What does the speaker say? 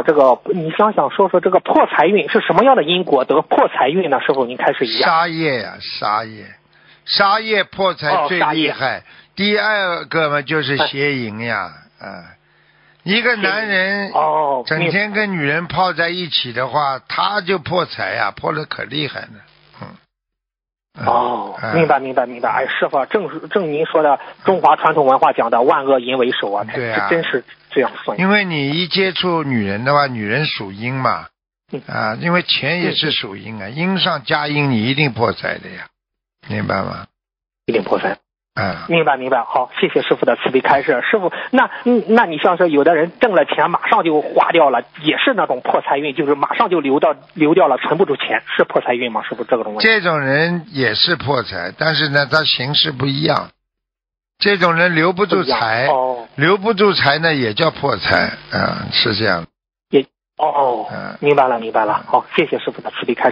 好，这个你想想说说这个破财运是什么样的因果得破财运呢？师傅您开始一下。杀业呀、杀业，杀业破财最厉害。第二个嘛就是邪淫呀，啊，一个男人哦，整天跟女人泡在一起的话，他就破财呀，破的可厉害了。哦，哎明白明白明白。哎，师傅，正是正您说的中华传统文化讲的万恶淫为首啊，这对啊这真是这样算。因为你一接触女人的话，女人属阴嘛，嗯啊，因为钱也是属阴啊，阴上加阴，你一定破财的呀，明白吗？一定破财。啊，明白明白，好，谢谢师傅的慈悲开示。师傅，那嗯，那你像是有的人挣了钱马上就花掉了，也是那种破财运，就是马上就流到流掉了，存不住钱，是破财运吗？师傅，这个东西。这种人也是破财，但是呢，他形式不一样。这种人留不住财，哦留不住财呢，也叫破财，啊，是这样。也哦，嗯明白了明白了，好，谢谢师傅的慈悲开示。